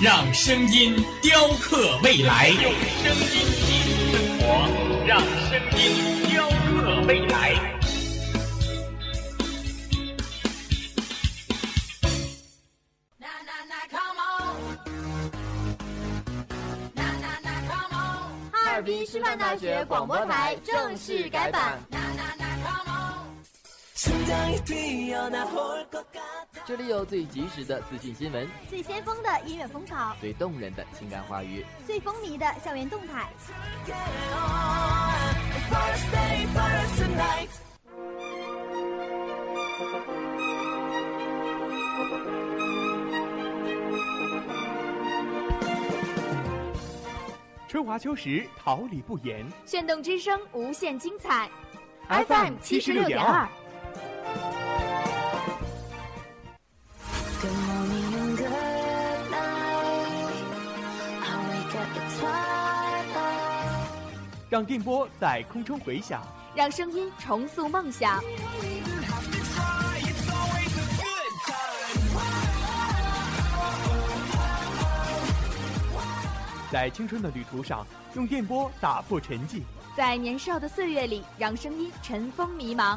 让声音雕刻未来。用声音记录生活，让声音雕刻未来。哈尔滨师范大学广播台正式改版。这里有最及时的资讯新闻，最先锋的音乐风潮，最动人的情感话语，最风靡的校园动态。春华秋实，桃李不言。炫动之声，无限精彩。FM 七十六点二。让电波在空中回响，让声音重塑梦想。在青春的旅途上，用电波打破沉寂。在年少的岁月里，让声音尘封迷茫。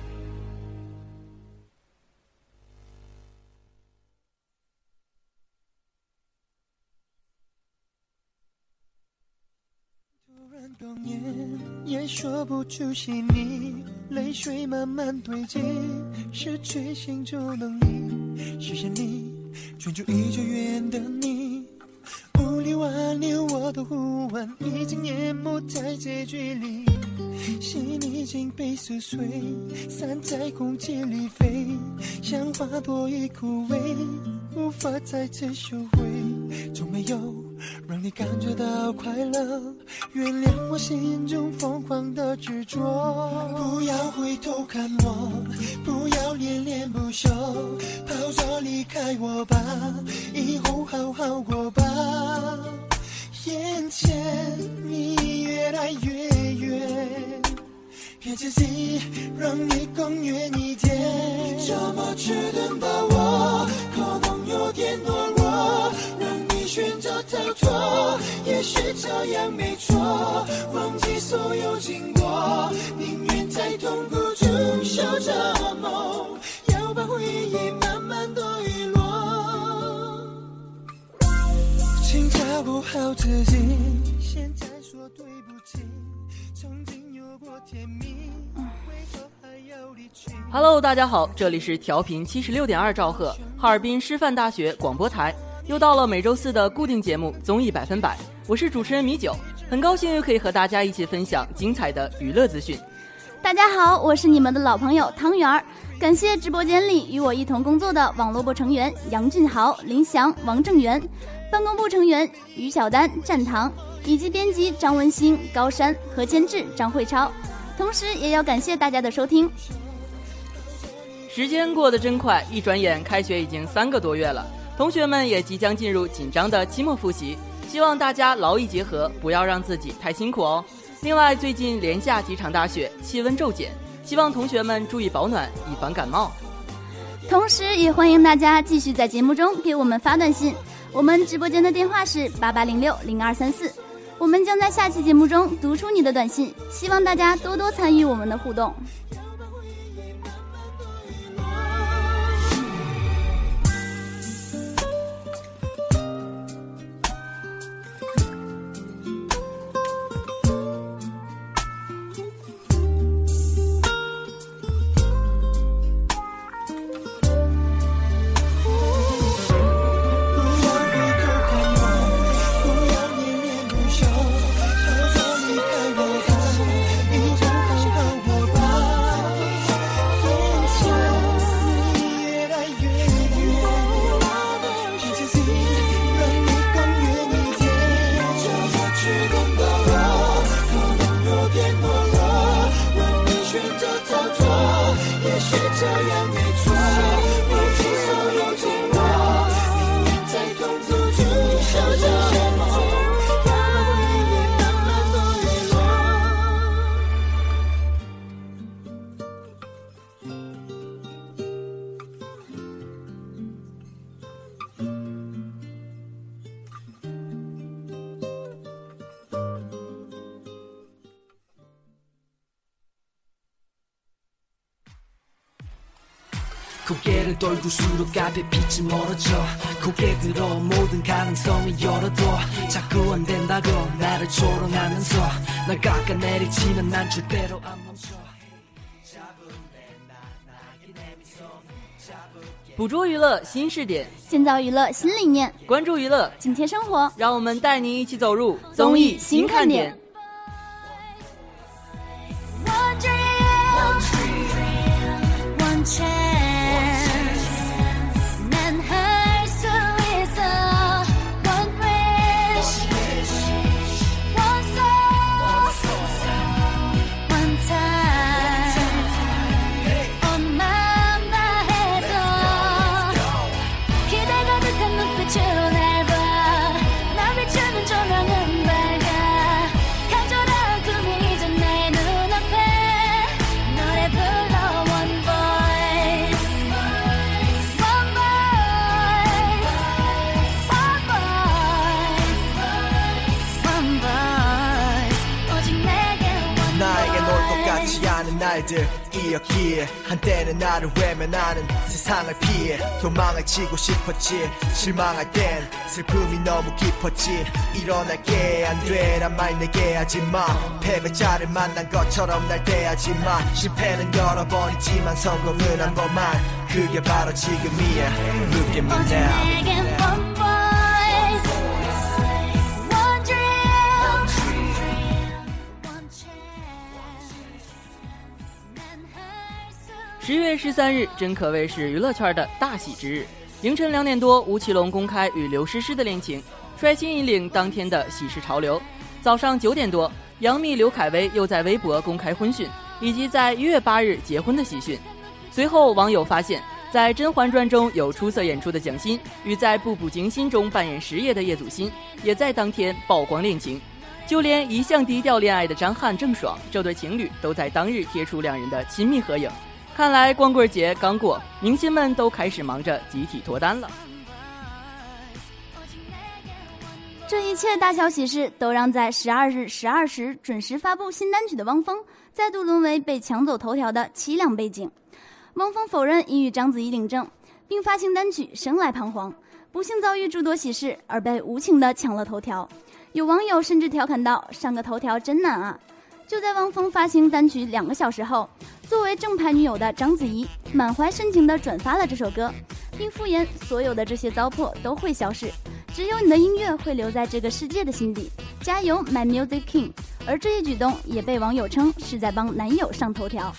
说不出细腻，泪水慢慢堆积，失去行走能力。谢谢你，专注一久远的你，无力挽留我的呼唤，已经淹没在结局里。心已经被撕碎，散在空气里飞，像花朵已枯萎，无法再次收回，从没有。让你感觉到快乐，原谅我心中疯狂的执着。不要回头看我，不要恋恋不舍，跑着离开我吧，以后好好过吧。眼前你越来越远，骗自己让你更远一点。这么迟钝的我，可能有点懦弱。选择逃脱，也许这样没错。忘记所有经过，宁愿在痛苦中守着梦，要把回忆慢慢的遗落。请照顾好自己，现在说对不起，曾经有过甜蜜，为何还要离去 Hello，大家好，这里是调频七十六点二兆赫，哈尔滨师范大学广播台。又到了每周四的固定节目《综艺百分百》，我是主持人米九，很高兴又可以和大家一起分享精彩的娱乐资讯。大家好，我是你们的老朋友汤圆儿，感谢直播间里与我一同工作的网络部成员杨俊豪、林翔、王正元，办公部成员于小丹、战堂，以及编辑张文兴、高山和监制张慧超，同时也要感谢大家的收听。时间过得真快，一转眼开学已经三个多月了。同学们也即将进入紧张的期末复习，希望大家劳逸结合，不要让自己太辛苦哦。另外，最近连下几场大雪，气温骤减，希望同学们注意保暖，以防感冒。同时，也欢迎大家继续在节目中给我们发短信，我们直播间的电话是八八零六零二三四，我们将在下期节目中读出你的短信，希望大家多多参与我们的互动。고개를 돌고수록 앞에 빛이 멀어져 고개 들어 모든 가능성을 열어둬 자꾸 안 된다고 나를 조롱하면서 날 깎아내리지만 난 절대로 안 멈춰 捕捉娱乐新视点，建造娱乐新理念，关注娱乐，紧贴生活。让我们带你一起走入综艺新看点。 One dream, one chance. 이었기에 한때는 나를 외면하는 세상을 피해 도망을 치고 싶었지. 실망할 땐 슬픔이 너무 깊었지. 일어날게 안돼 란말 내게 하지마. 패배자를 만난 것처럼 날 대하지 마. 실패는 여러 번 있지만 성공은 한 번만. 그게 바로 지금이야. Look at me now 十三日真可谓是娱乐圈的大喜之日。凌晨两点多，吴奇隆公开与刘诗诗的恋情，率先引领当天的喜事潮流。早上九点多，杨幂、刘恺威又在微博公开婚讯，以及在一月八日结婚的喜讯。随后，网友发现，在《甄嬛传》中有出色演出的蒋欣与在《步步惊心》中扮演石爷的叶祖新，也在当天曝光恋情。就连一向低调恋爱的张翰、郑爽这对情侣，都在当日贴出两人的亲密合影。看来光棍节刚过，明星们都开始忙着集体脱单了。这一切大小喜事都让在十二日十二时准时发布新单曲的汪峰，再度沦为被抢走头条的凄凉背景。汪峰否认已与章子怡领证，并发行单曲《生来彷徨》，不幸遭遇诸多喜事而被无情的抢了头条。有网友甚至调侃道：“上个头条真难啊！”就在汪峰发行单曲两个小时后，作为正牌女友的章子怡满怀深情地转发了这首歌，并附言：“所有的这些糟粕都会消逝，只有你的音乐会留在这个世界的心底。加油，My Music King！” 而这一举动也被网友称是在帮男友上头条。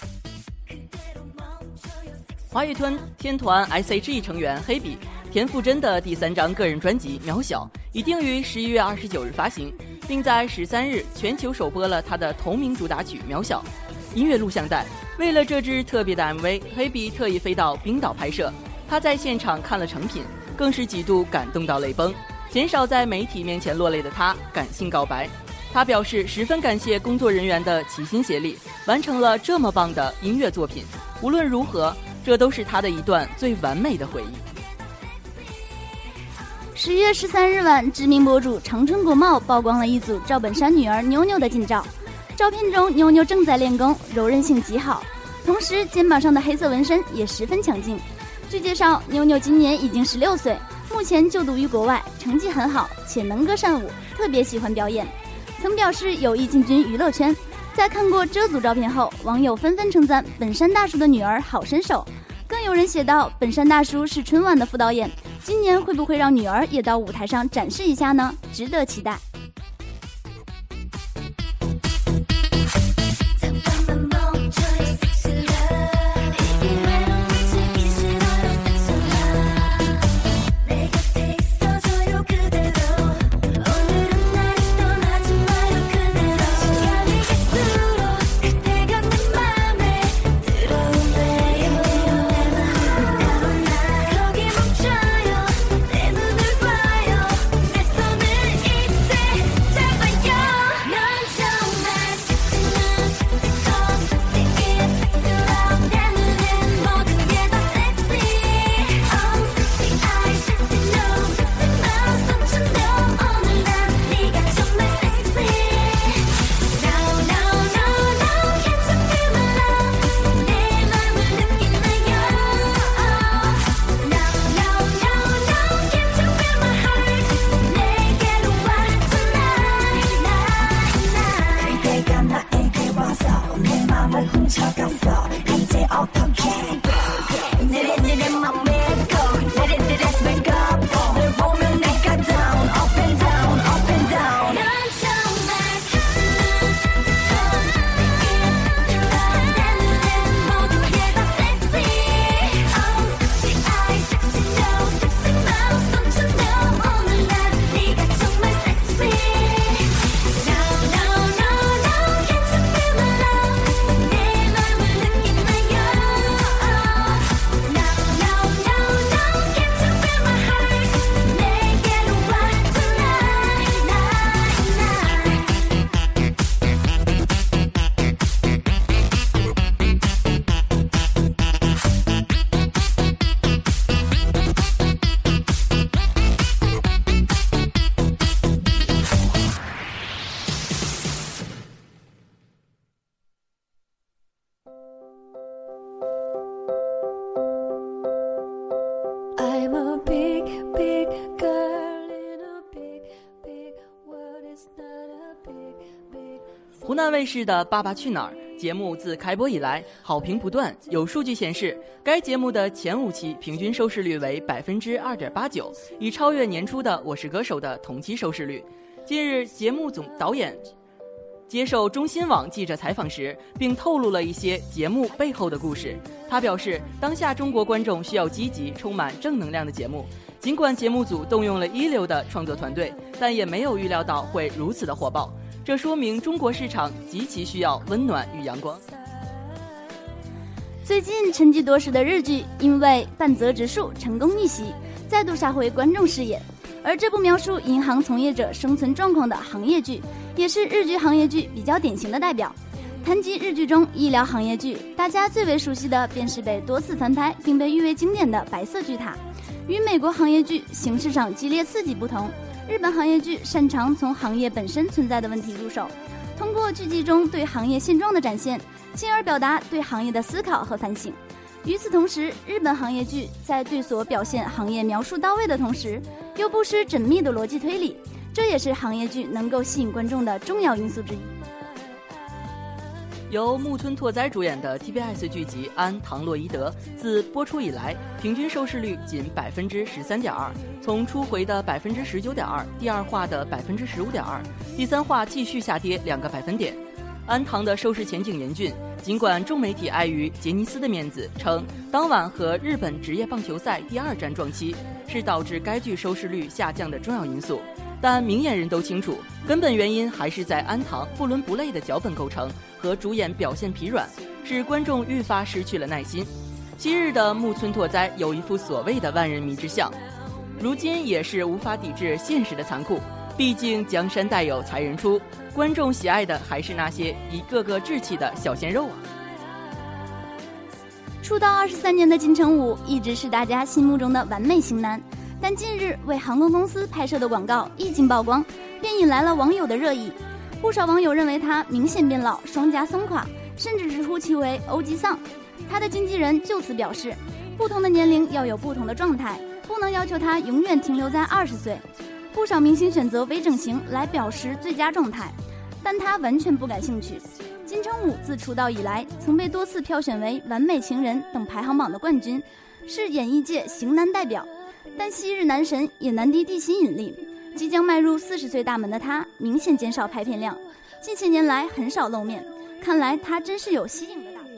华语团天团 S.H.E 成员黑笔田馥甄的第三张个人专辑《渺小》已定于十一月二十九日发行，并在十三日全球首播了他的同名主打曲《渺小》音乐录像带。为了这支特别的 MV，黑比特意飞到冰岛拍摄。他在现场看了成品，更是几度感动到泪崩。鲜少在媒体面前落泪的他，感性告白。他表示十分感谢工作人员的齐心协力，完成了这么棒的音乐作品。无论如何，这都是他的一段最完美的回忆。十月十三日晚，知名博主长春国贸曝光了一组赵本山女儿妞妞的近照。照片中，妞妞正在练功，柔韧性极好，同时肩膀上的黑色纹身也十分强劲。据介绍，妞妞今年已经十六岁，目前就读于国外，成绩很好，且能歌善舞，特别喜欢表演。曾表示有意进军娱乐圈。在看过这组照片后，网友纷纷称赞本山大叔的女儿好身手，更有人写道：“本山大叔是春晚的副导演，今年会不会让女儿也到舞台上展示一下呢？值得期待。”卫视的《爸爸去哪儿》节目自开播以来好评不断。有数据显示，该节目的前五期平均收视率为百分之二点八九，已超越年初的《我是歌手》的同期收视率。近日，节目总导演接受中新网记者采访时，并透露了一些节目背后的故事。他表示，当下中国观众需要积极、充满正能量的节目。尽管节目组动用了一流的创作团队，但也没有预料到会如此的火爆。这说明中国市场极其需要温暖与阳光。最近沉寂多时的日剧，因为半泽直树成功逆袭，再度杀回观众视野。而这部描述银行从业者生存状况的行业剧，也是日剧行业剧比较典型的代表。谈及日剧中医疗行业剧，大家最为熟悉的便是被多次翻拍并被誉为经典的《白色巨塔》。与美国行业剧形式上激烈刺激不同，日本行业剧擅长从行业本身存在的问题入手，通过剧集中对行业现状的展现，进而表达对行业的思考和反省。与此同时，日本行业剧在对所表现行业描述到位的同时，又不失缜密的逻辑推理，这也是行业剧能够吸引观众的重要因素之一。由木村拓哉主演的 TBS 剧集《安唐洛伊德》自播出以来，平均收视率仅百分之十三点二，从初回的百分之十九点二，第二话的百分之十五点二，第三话继续下跌两个百分点。安唐的收视前景严峻，尽管众媒体碍于杰尼斯的面子，称当晚和日本职业棒球赛第二战撞期是导致该剧收视率下降的重要因素，但明眼人都清楚，根本原因还是在安唐不伦不类的脚本构成。和主演表现疲软，使观众愈发失去了耐心。昔日的木村拓哉有一副所谓的万人迷之相，如今也是无法抵制现实的残酷。毕竟江山代有才人出，观众喜爱的还是那些一个个稚气的小鲜肉啊！出道二十三年的金城武一直是大家心目中的完美型男，但近日为航空公司拍摄的广告一经曝光，便引来了网友的热议。不少网友认为他明显变老，双颊松垮，甚至直呼其为欧吉桑。他的经纪人就此表示，不同的年龄要有不同的状态，不能要求他永远停留在二十岁。不少明星选择微整形来表示最佳状态，但他完全不感兴趣。金城武自出道以来，曾被多次票选为完美情人等排行榜的冠军，是演艺界型男代表。但昔日男神也难敌地心引力。即将迈入四十岁大门的他，明显减少拍片量，近些年来很少露面，看来他真是有吸引的打算。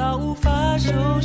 到无法收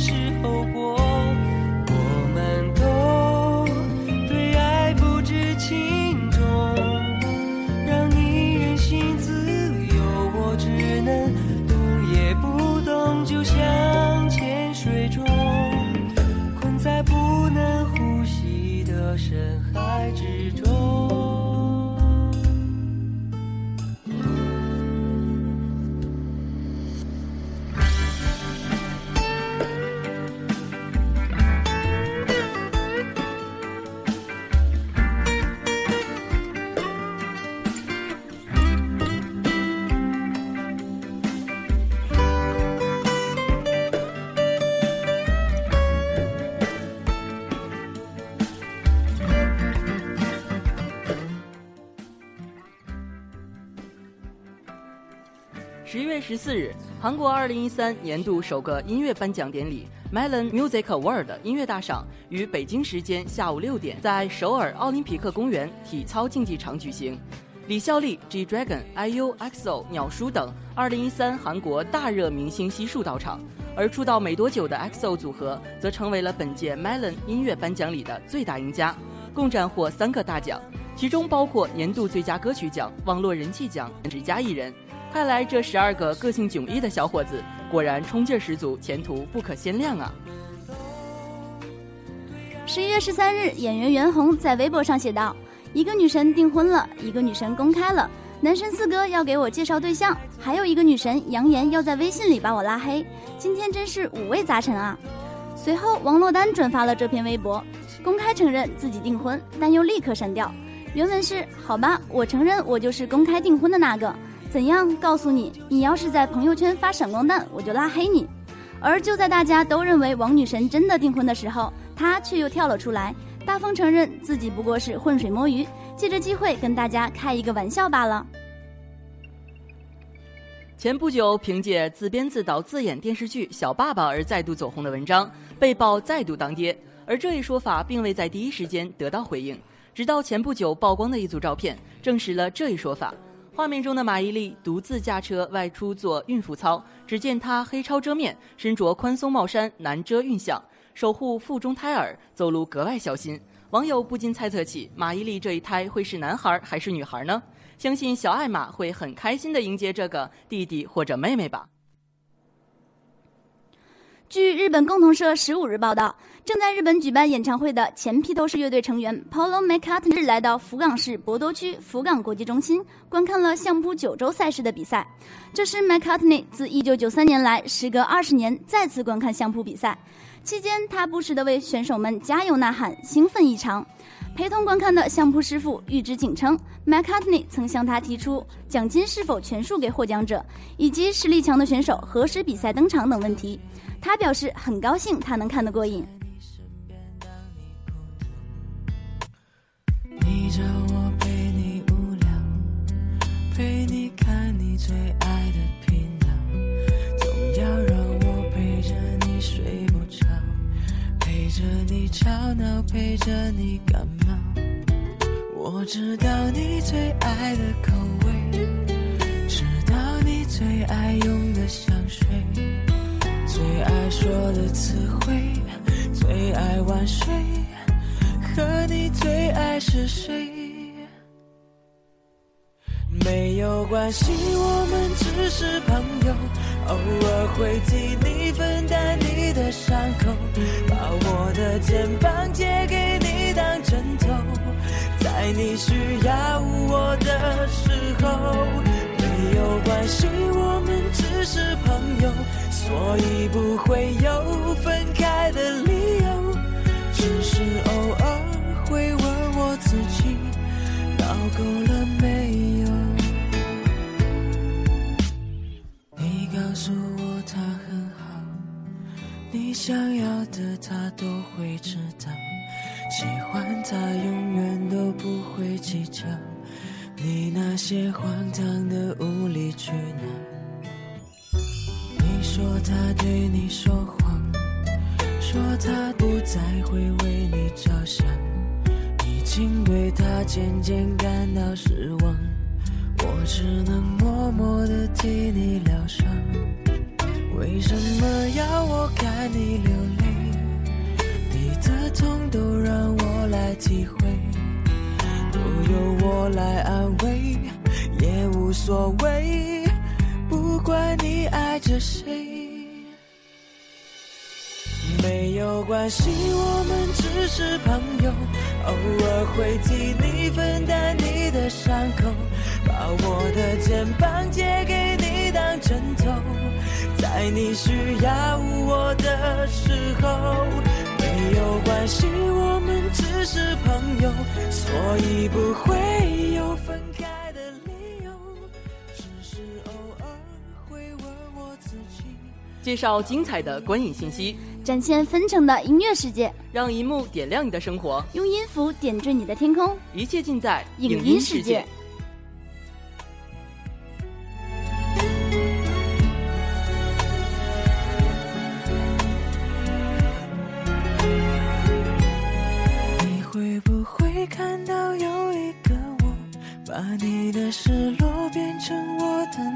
韩国二零一三年度首个音乐颁奖典礼 Melon Music Award 音乐大赏于北京时间下午六点在首尔奥林匹克公园体操竞技场举行。李孝利、G Dragon、IU、EXO、鸟叔等二零一三韩国大热明星悉数到场，而出道没多久的 EXO 组合则成为了本届 Melon 音乐颁奖礼的最大赢家，共斩获三个大奖，其中包括年度最佳歌曲奖、网络人气奖、最佳艺人。看来这十二个个性迥异的小伙子，果然冲劲十足，前途不可限量啊！十一月十三日，演员袁弘在微博上写道：“一个女神订婚了，一个女神公开了，男神四哥要给我介绍对象，还有一个女神扬言要在微信里把我拉黑。今天真是五味杂陈啊！”随后，王珞丹转发了这篇微博，公开承认自己订婚，但又立刻删掉。原文是：“好吧，我承认我就是公开订婚的那个。”怎样告诉你？你要是在朋友圈发闪光弹，我就拉黑你。而就在大家都认为王女神真的订婚的时候，她却又跳了出来，大方承认自己不过是浑水摸鱼，借着机会跟大家开一个玩笑罢了。前不久，凭借自编自导自演电视剧《小爸爸》而再度走红的文章，被曝再度当爹，而这一说法并未在第一时间得到回应，直到前不久曝光的一组照片证实了这一说法。画面中的马伊琍独自驾车外出做孕妇操，只见她黑超遮面，身着宽松帽衫，难遮孕相，守护腹中胎儿，走路格外小心。网友不禁猜测起马伊琍这一胎会是男孩还是女孩呢？相信小艾玛会很开心的迎接这个弟弟或者妹妹吧。据日本共同社十五日报道。正在日本举办演唱会的前披头士乐队成员 Paulo McCartney 日来到福冈市博多区福冈国际中心，观看了相扑九州赛事的比赛。这是 McCartney 自1993年来时隔二十年再次观看相扑比赛，期间他不时地为选手们加油呐喊，兴奋异常。陪同观看的相扑师傅玉之景称，McCartney 曾向他提出奖金是否全数给获奖者，以及实力强的选手何时比赛登场等问题。他表示很高兴他能看得过瘾。你叫我陪你无聊，陪你看你最爱的频道，总要让我陪着你睡不着，陪着你吵闹，陪着你感冒。我知道你最爱的口味，知道你最爱用的香水，最爱说的词汇，最爱晚睡。和你最爱是谁？没有关系，我们只是朋友，偶尔会替你分担你的伤口，把我的肩膀借给你当枕头，在你需要我的时候。没有关系，我们只是朋友，所以不会有分开的理由，到精彩的观影信息，展现分呈的音乐世界，让荧幕点亮你的生活，用音符点缀你的天空，一切尽在影音世界。你会不会看到有一个我把你的失落变成我的。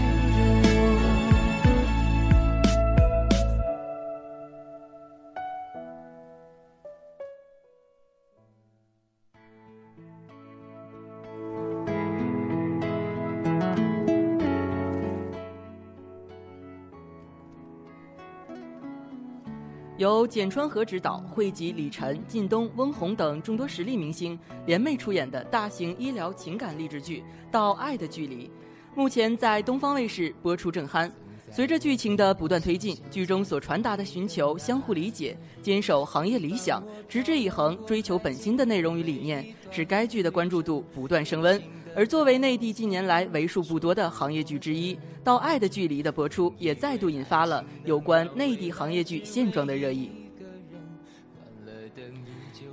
由简川和执导，汇集李晨、靳东、翁虹等众多实力明星联袂出演的大型医疗情感励志剧《到爱的距离》，目前在东方卫视播出正酣。随着剧情的不断推进，剧中所传达的寻求相互理解、坚守行业理想、持之以恒、追求本心的内容与理念，使该剧的关注度不断升温。而作为内地近年来为数不多的行业剧之一，《到爱的距离》的播出也再度引发了有关内地行业剧现状的热议。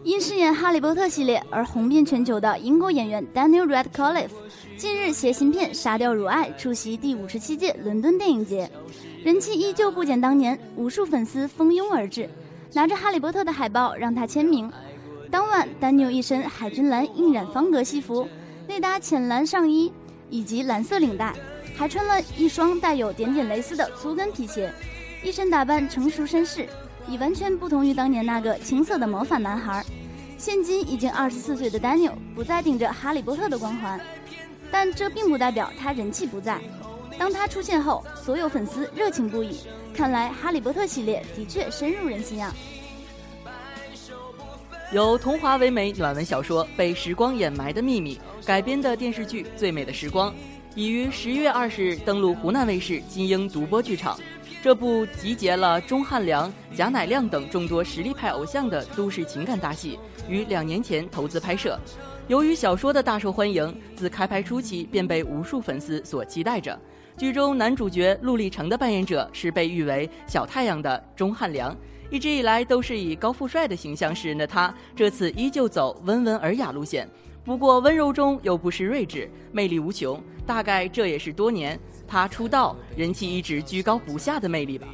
因饰演《哈利波特》系列而红遍全球的英国演员 Daniel Radcliffe，近日携新片《沙雕如爱》出席第五十七届伦敦电影节，人气依旧不减当年，无数粉丝蜂拥而至，拿着《哈利波特》的海报让他签名。当晚，Daniel 一身海军蓝印染方格西服。内搭浅蓝上衣以及蓝色领带，还穿了一双带有点点蕾丝的粗跟皮鞋，一身打扮成熟绅士，已完全不同于当年那个青涩的魔法男孩。现今已经二十四岁的 Daniel 不再顶着哈利波特的光环，但这并不代表他人气不在。当他出现后，所有粉丝热情不已。看来哈利波特系列的确深入人心啊！由童话唯美暖文小说《被时光掩埋的秘密》改编的电视剧《最美的时光》，已于十一月二十日登陆湖南卫视金鹰独播剧场。这部集结了钟汉良、贾乃亮等众多实力派偶像的都市情感大戏，于两年前投资拍摄。由于小说的大受欢迎，自开拍初期便被无数粉丝所期待着。剧中男主角陆励成的扮演者是被誉为“小太阳”的钟汉良。一直以来都是以高富帅的形象示人的他，这次依旧走温文尔雅路线，不过温柔中又不失睿智，魅力无穷。大概这也是多年他出道人气一直居高不下的魅力吧。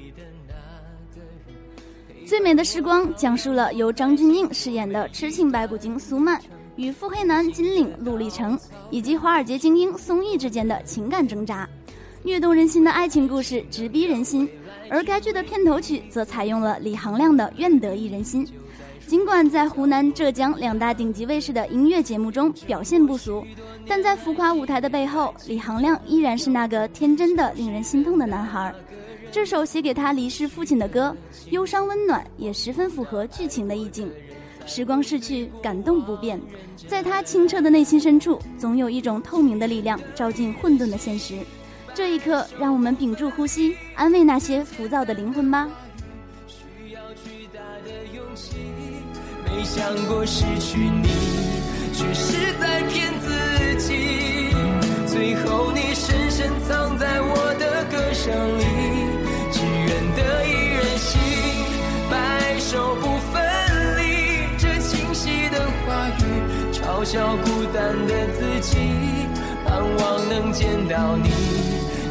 最美的时光讲述了由张钧甯饰演的痴情白骨精苏曼与腹黑男金领陆励成以及华尔街精英宋轶之间的情感挣扎，虐动人心的爱情故事直逼人心。而该剧的片头曲则采用了李行亮的《愿得一人心》。尽管在湖南、浙江两大顶级卫视的音乐节目中表现不俗，但在浮夸舞台的背后，李行亮依然是那个天真的、令人心痛的男孩。这首写给他离世父亲的歌，忧伤温暖，也十分符合剧情的意境。时光逝去，感动不变，在他清澈的内心深处，总有一种透明的力量照进混沌的现实。这一刻，让我们屏住呼吸，安慰那些浮躁的灵魂吧。需要巨大的勇气没想过失去你，却是在骗自己。最后你深深藏在我的歌声里，只愿得一人心，白首不分离。这清晰的话语，嘲笑孤单的自己，盼望能见到你。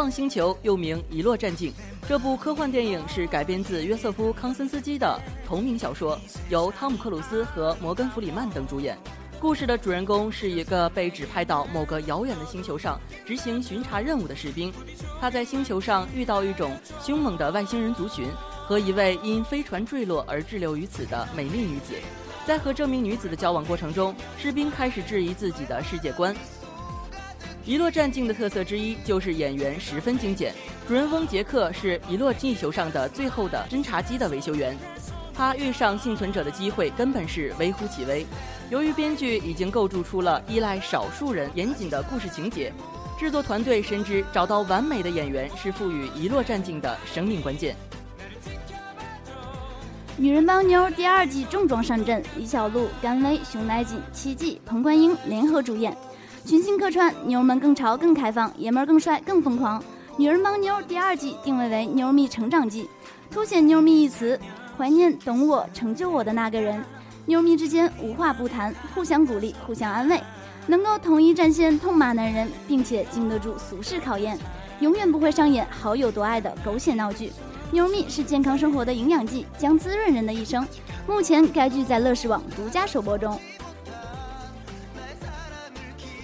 望星球》又名《遗落战境》。这部科幻电影是改编自约瑟夫·康森斯基的同名小说，由汤姆·克鲁斯和摩根·弗里曼等主演。故事的主人公是一个被指派到某个遥远的星球上执行巡查任务的士兵。他在星球上遇到一种凶猛的外星人族群和一位因飞船坠落而滞留于此的美丽女子。在和这名女子的交往过程中，士兵开始质疑自己的世界观。《遗落战境》的特色之一就是演员十分精简。主人翁杰克是遗落地球上的最后的侦察机的维修员，他遇上幸存者的机会根本是微乎其微。由于编剧已经构筑出了依赖少数人严谨的故事情节，制作团队深知找到完美的演员是赋予《遗落战境》的生命关键。女人帮妞第二季重装上阵，李小璐、甘薇、熊乃瑾、戚继、彭冠英联合主演，群星客串，妞们更潮更开放，爷们儿更帅更疯狂。女人帮妞第二季定位为妞蜜成长季，凸显妞蜜一词，怀念懂我、成就我的那个人。妞蜜之间无话不谈，互相鼓励，互相安慰，能够统一战线痛骂男人，并且经得住俗世考验，永远不会上演好友多爱的狗血闹剧。妞蜜是健康生活的营养剂，将滋润人的一生。目前该剧在乐视网独家首播中。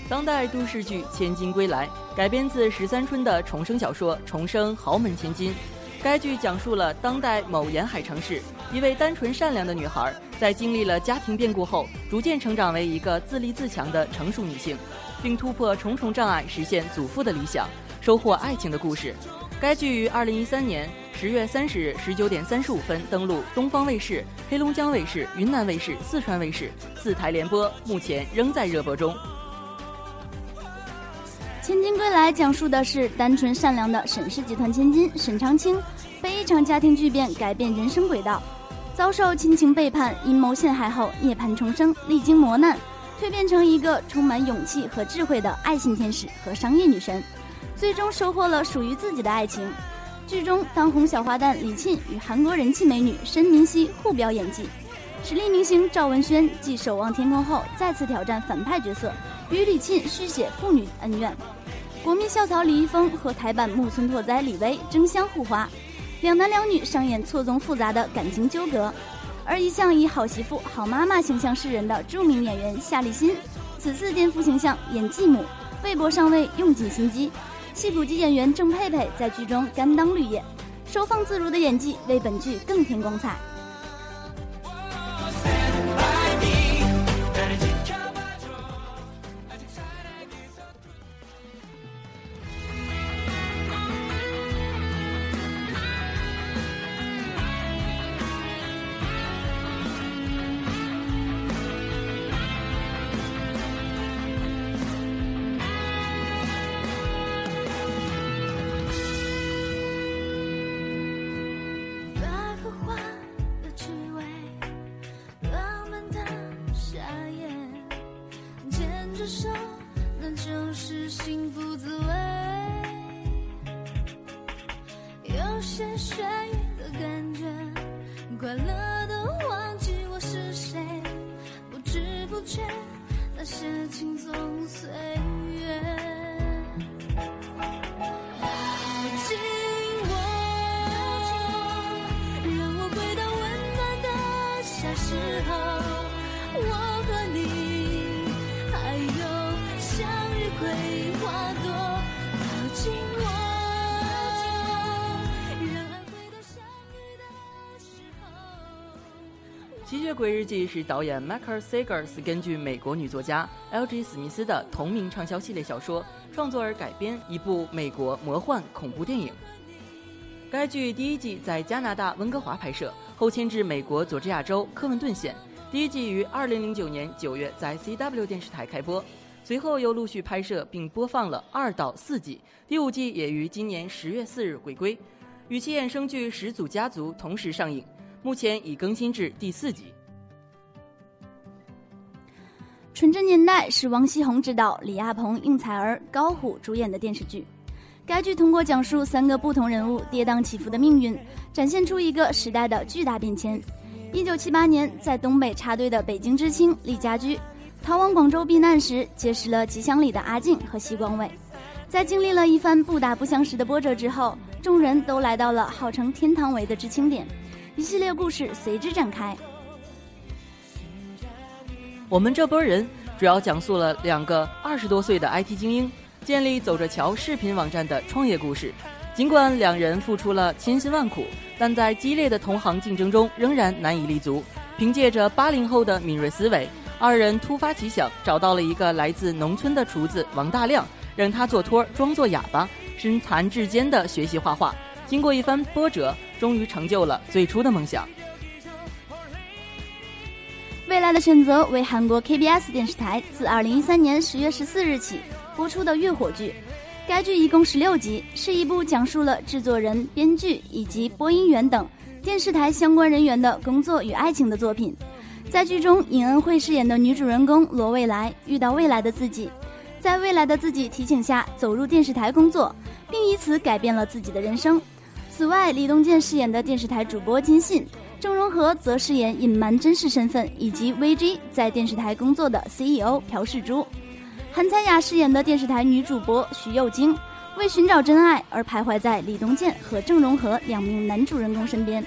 当代都市剧《千金归来》改编自十三春的重生小说《重生豪门千金》。该剧讲述了当代某沿海城市一位单纯善良的女孩，在经历了家庭变故后，逐渐成长为一个自立自强的成熟女性，并突破重重障碍，实现祖父的理想，收获爱情的故事。该剧于二零一三年十月三十日十九点三十五分登陆东方卫视、黑龙江卫视、云南卫视、四川卫视四台联播，目前仍在热播中。《千金归来》讲述的是单纯善良的沈氏集团千金沈长清，被一场家庭巨变改变人生轨道，遭受亲情背叛、阴谋陷害后涅槃重生，历经磨难，蜕变成一个充满勇气和智慧的爱心天使和商业女神，最终收获了属于自己的爱情。剧中当红小花旦李沁与韩国人气美女申明熙互飙演技，实力明星赵文轩继《守望天空》后再次挑战反派角色，与李沁续写父女恩怨。国民校草李易峰和台版木村拓哉李薇争相互花，两男两女上演错综复杂的感情纠葛。而一向以好媳妇、好妈妈形象示人的著名演员夏立新，此次颠覆形象演继母，微博上位用尽心机。戏骨级演员郑佩佩在剧中甘当绿叶，收放自如的演技为本剧更添光彩。《吸血鬼日记》是导演 Michael Sagers 根据美国女作家 L.G. 史密斯的同名畅销系列小说创作而改编一部美国魔幻恐怖电影。该剧第一季在加拿大温哥华拍摄，后迁至美国佐治亚州科文顿县。第一季于2009年9月在 CW 电视台开播，随后又陆续拍摄并播放了二到四季，第五季也于今年10月4日回归，与其衍生剧《始祖家族》同时上映，目前已更新至第四集。《纯真年代》是王西宏执导、李亚鹏、应采儿、高虎主演的电视剧。该剧通过讲述三个不同人物跌宕起伏的命运，展现出一个时代的巨大变迁。一九七八年，在东北插队的北京知青李家驹，逃往广州避难时，结识了吉祥里的阿静和西光伟。在经历了一番不打不相识的波折之后，众人都来到了号称天堂围的知青点，一系列故事随之展开。我们这波人主要讲述了两个二十多岁的 IT 精英建立走着瞧视频网站的创业故事。尽管两人付出了千辛万苦，但在激烈的同行竞争中仍然难以立足。凭借着八零后的敏锐思维，二人突发奇想，找到了一个来自农村的厨子王大亮，让他做托，装作哑巴，身残志坚地学习画画。经过一番波折，终于成就了最初的梦想。未来的选择为韩国 KBS 电视台自二零一三年十月十四日起播出的月火剧。该剧一共十六集，是一部讲述了制作人、编剧以及播音员等电视台相关人员的工作与爱情的作品。在剧中，尹恩惠饰演的女主人公罗未来遇到未来的自己，在未来的自己提醒下走入电视台工作，并以此改变了自己的人生。此外，李东健饰演的电视台主播金信，郑容和则饰演隐瞒真实身份以及 VG 在电视台工作的 CEO 朴世珠。韩彩雅饰演的电视台女主播徐幼晶，为寻找真爱而徘徊在李东健和郑容和两名男主人公身边。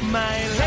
特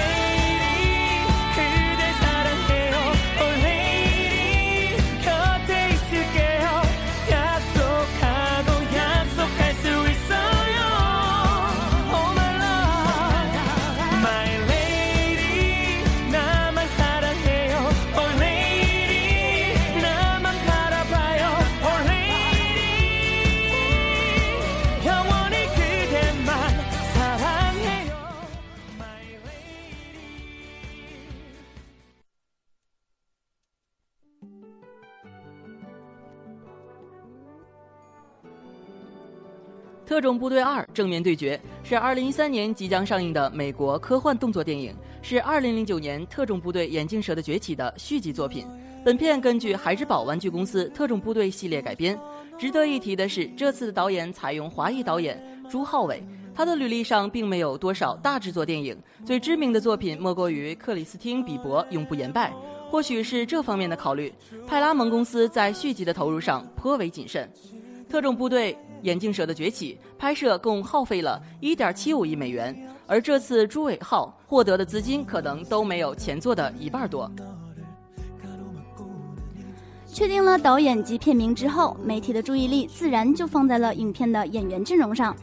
特种部队二：正面对决是2013年即将上映的美国科幻动作电影，是2009年《特种部队：眼镜蛇的崛起》的续集作品。本片根据孩之宝玩具公司《特种部队》系列改编。值得一提的是，这次的导演采用华裔导演朱浩伟，他的履历上并没有多少大制作电影，最知名的作品莫过于克里斯汀·比伯《永不言败》。或许是这方面的考虑，派拉蒙公司在续集的投入上颇为谨慎。《特种部队：眼镜蛇的崛起》拍摄共耗费了一点七五亿美元，而这次朱伟浩获得的资金可能都没有前作的一半多。确定了导演及片名之后，媒体的注意力自然就放在了影片的演员阵容上。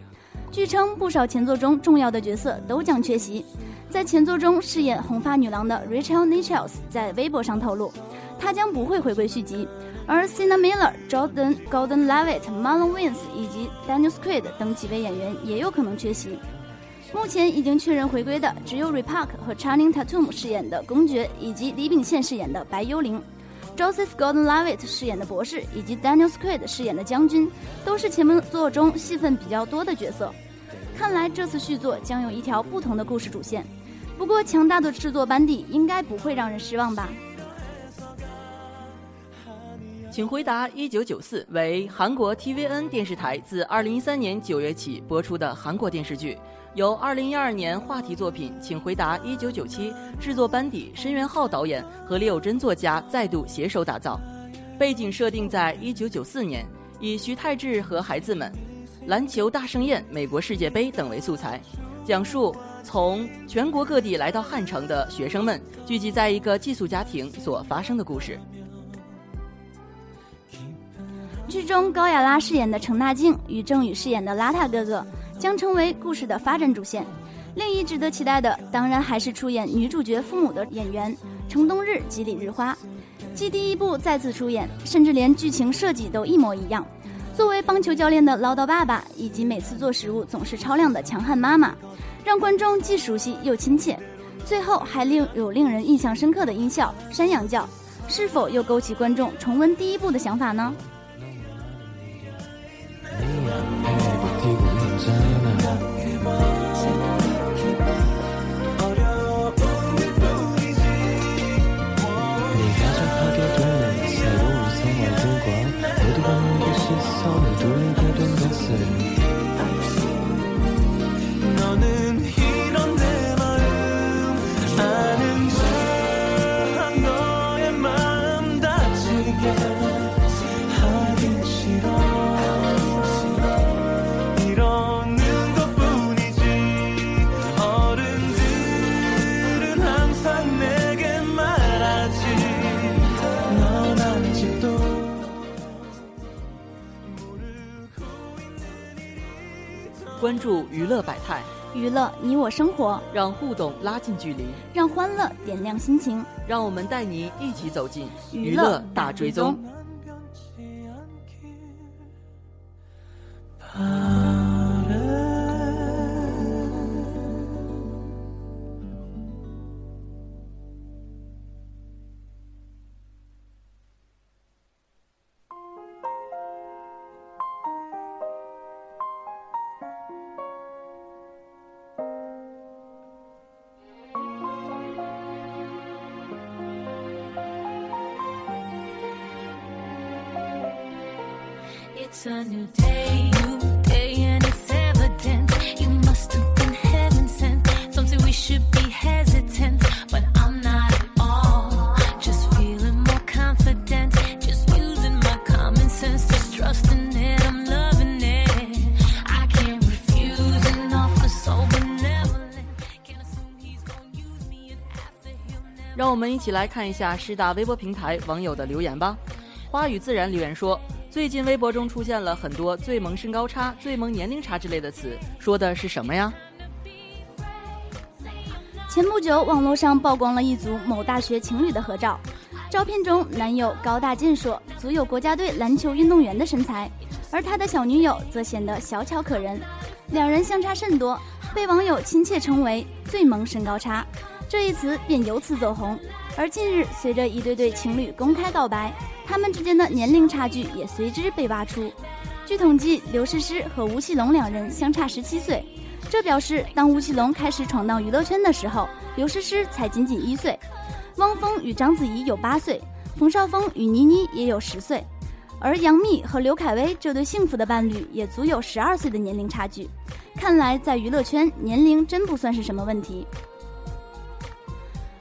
据称，不少前作中重要的角色都将缺席。在前作中饰演红发女郎的 Rachel Nichols 在微博上透露，她将不会回归续集。而 Sienna Miller、Jordan Golden Levitt、Marlon Wayans 以及 Daniel Squid 等几位演员也有可能缺席。目前已经确认回归的只有 Ray Park 和 Channing Tatum 饰演的公爵，以及李秉宪饰演的白幽灵。Joseph Gordon-Levitt 饰演的博士，以及 Daniel s q u i d 饰演的将军，都是前作中戏份比较多的角色。看来这次续作将有一条不同的故事主线。不过，强大的制作班底应该不会让人失望吧？请回答一九九四为韩国 TVN 电视台自二零一三年九月起播出的韩国电视剧。由二零一二年话题作品《请回答一九九七》制作班底申元浩导演和李友珍作家再度携手打造，背景设定在一九九四年，以徐太志和孩子们、篮球大盛宴、美国世界杯等为素材，讲述从全国各地来到汉城的学生们聚集在一个寄宿家庭所发生的故事。剧中高雅拉饰演的程大静与郑宇饰演的邋遢哥哥将成为故事的发展主线。另一值得期待的，当然还是出演女主角父母的演员程冬日及李日花，继第一部再次出演，甚至连剧情设计都一模一样。作为棒球教练的唠叨爸爸，以及每次做食物总是超量的强悍妈妈，让观众既熟悉又亲切。最后还令有令人印象深刻的音效——山羊叫，是否又勾起观众重温第一部的想法呢？시선을 돌리게 된 것을 注娱乐百态，娱乐你我生活，让互动拉近距离，让欢乐点亮心情。让我们带你一起走进娱乐大大追踪。让我们一起来看一下师大微博平台网友的留言吧。花语自然留言说，最近微博中出现了很多“最萌身高差”“最萌年龄差”之类的词，说的是什么呀？前不久，网络上曝光了一组某大学情侣的合照。照片中，男友高大健硕，足有国家队篮球运动员的身材，而他的小女友则显得小巧可人，两人相差甚多，被网友亲切称为“最萌身高差”。这一词便由此走红。而近日，随着一对对情侣公开告白，他们之间的年龄差距也随之被挖出。据统计，刘诗诗和吴奇隆两人相差十七岁，这表示当吴奇隆开始闯荡娱乐圈的时候，刘诗诗才仅仅一岁。汪峰与章子怡有八岁，冯绍峰与倪妮也有十岁，而杨幂和刘恺威这对幸福的伴侣也足有十二岁的年龄差距。看来在娱乐圈，年龄真不算是什么问题。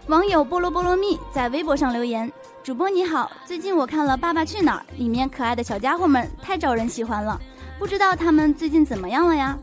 网友菠萝菠萝蜜在微博上留言：“主播你好，最近我看了《爸爸去哪儿》，里面可爱的小家伙们太招人喜欢了，不知道他们最近怎么样了呀？”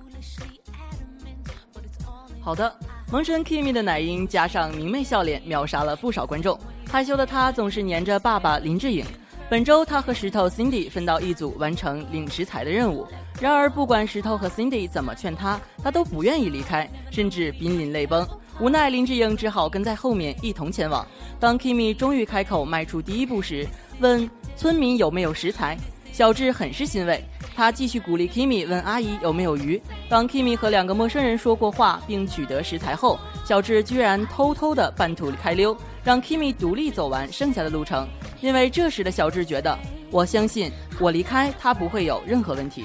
好的，萌神 Kimi 的奶音加上明媚笑脸，秒杀了不少观众。害羞的他总是黏着爸爸林志颖。本周他和石头 Cindy 分到一组完成领食材的任务。然而不管石头和 Cindy 怎么劝他，他都不愿意离开，甚至濒临泪崩。无奈林志颖只好跟在后面一同前往。当 Kimi 终于开口迈出第一步时，问村民有没有食材，小智很是欣慰。他继续鼓励 Kimi 问阿姨有没有鱼。当 Kimi 和两个陌生人说过话并取得食材后，小智居然偷偷的半途开溜，让 Kimi 独立走完剩下的路程。因为这时的小智觉得，我相信我离开他不会有任何问题。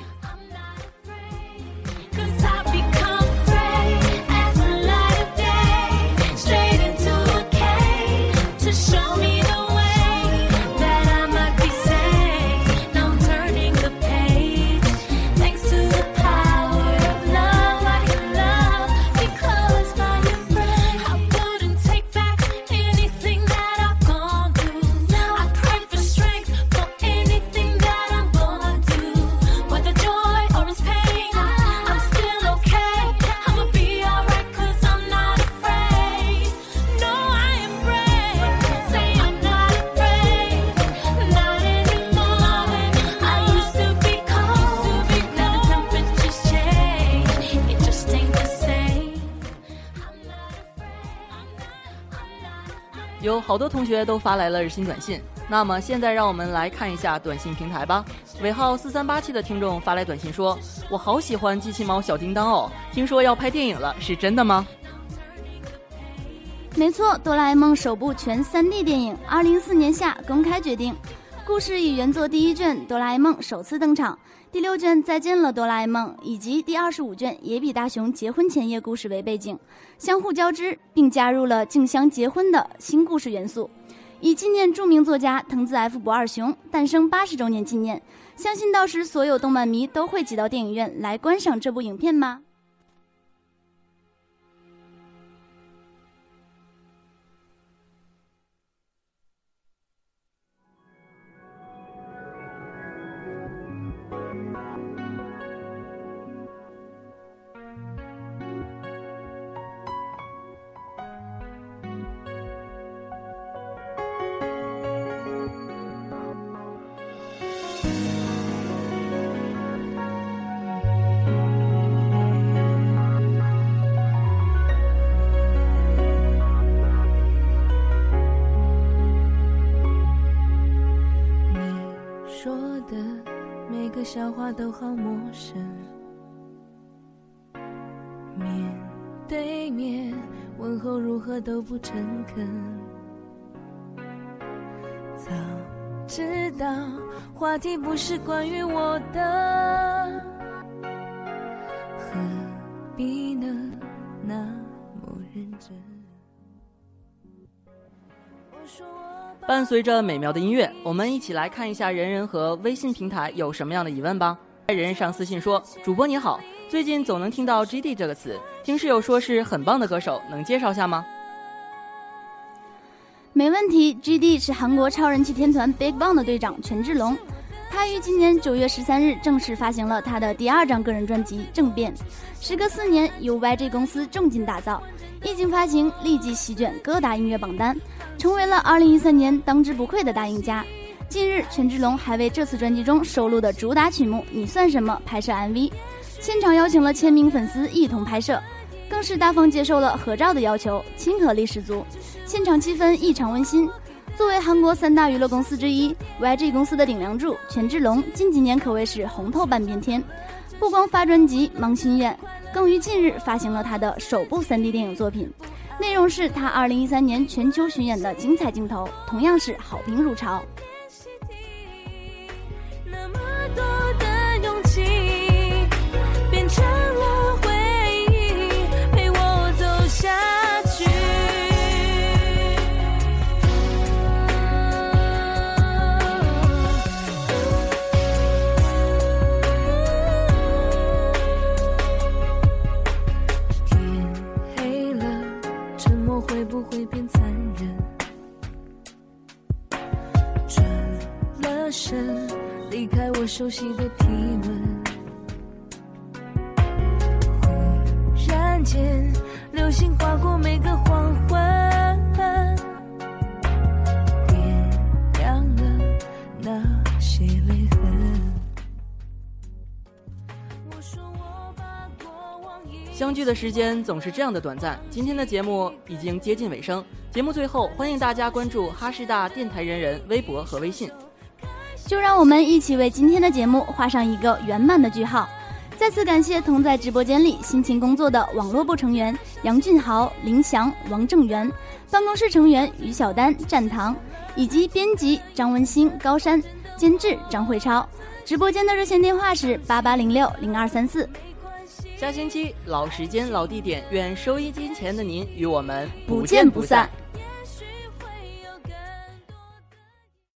有好多同学都发来了日新短信。那么现在让我们来看一下短信平台吧。尾号四三八七的听众发来短信说：“我好喜欢机器猫小叮当哦，听说要拍电影了，是真的吗？”没错，哆啦 A 梦首部全 3D 电影，二零一四年夏公开决定。故事以原作第一卷《哆啦 A 梦》首次登场，第六卷《再见了，哆啦 A 梦》以及第二十五卷《野比大雄结婚前夜故事》为背景，相互交织，并加入了静香结婚的新故事元素，以纪念著名作家藤子 F 不二雄诞生八十周年纪念。相信到时所有动漫迷都会挤到电影院来观赏这部影片吗？个笑话都好陌生，面对面问候如何都不诚恳。早知道话题不是关于我的，何必呢那么认真？我说我伴随着美妙的音乐，我们一起来看一下人人和微信平台有什么样的疑问吧。在人人上私信说：“主播你好，最近总能听到 GD 这个词，听室友说是很棒的歌手，能介绍下吗？”没问题，GD 是韩国超人气天团 BigBang 的队长权志龙，他于今年九月十三日正式发行了他的第二张个人专辑《政变》，时隔四年由 YG 公司重金打造，一经发行立即席卷各大音乐榜单，成为了二零一三年当之无愧的大赢家。近日，权志龙还为这次专辑中收录的主打曲目《你算什么》拍摄 MV，现场邀请了千名粉丝一同拍摄，更是大方接受了合照的要求，亲和力十足。现场气氛异常温馨。作为韩国三大娱乐公司之一，YG 公司的顶梁柱权志龙近几年可谓是红透半边天，不光发专辑《忙心愿》，更于近日发行了他的首部 3D 电影作品，内容是他2013年全球巡演的精彩镜头，同样是好评如潮。熟悉的体温。忽然间，流星划过每个黄昏，点亮了那些泪痕。我说我把过往相聚的时间总是这样的短暂。今天的节目已经接近尾声，节目最后欢迎大家关注哈师大电台人人微博和微信。就让我们一起为今天的节目画上一个圆满的句号。再次感谢同在直播间里辛勤工作的网络部成员杨俊豪、林翔、王正元，办公室成员于小丹、战堂，以及编辑张文新、高山，监制张慧超。直播间的热线电话是八八零六零二三四。下星期老时间老地点，愿收音机前的您与我们不见不散。不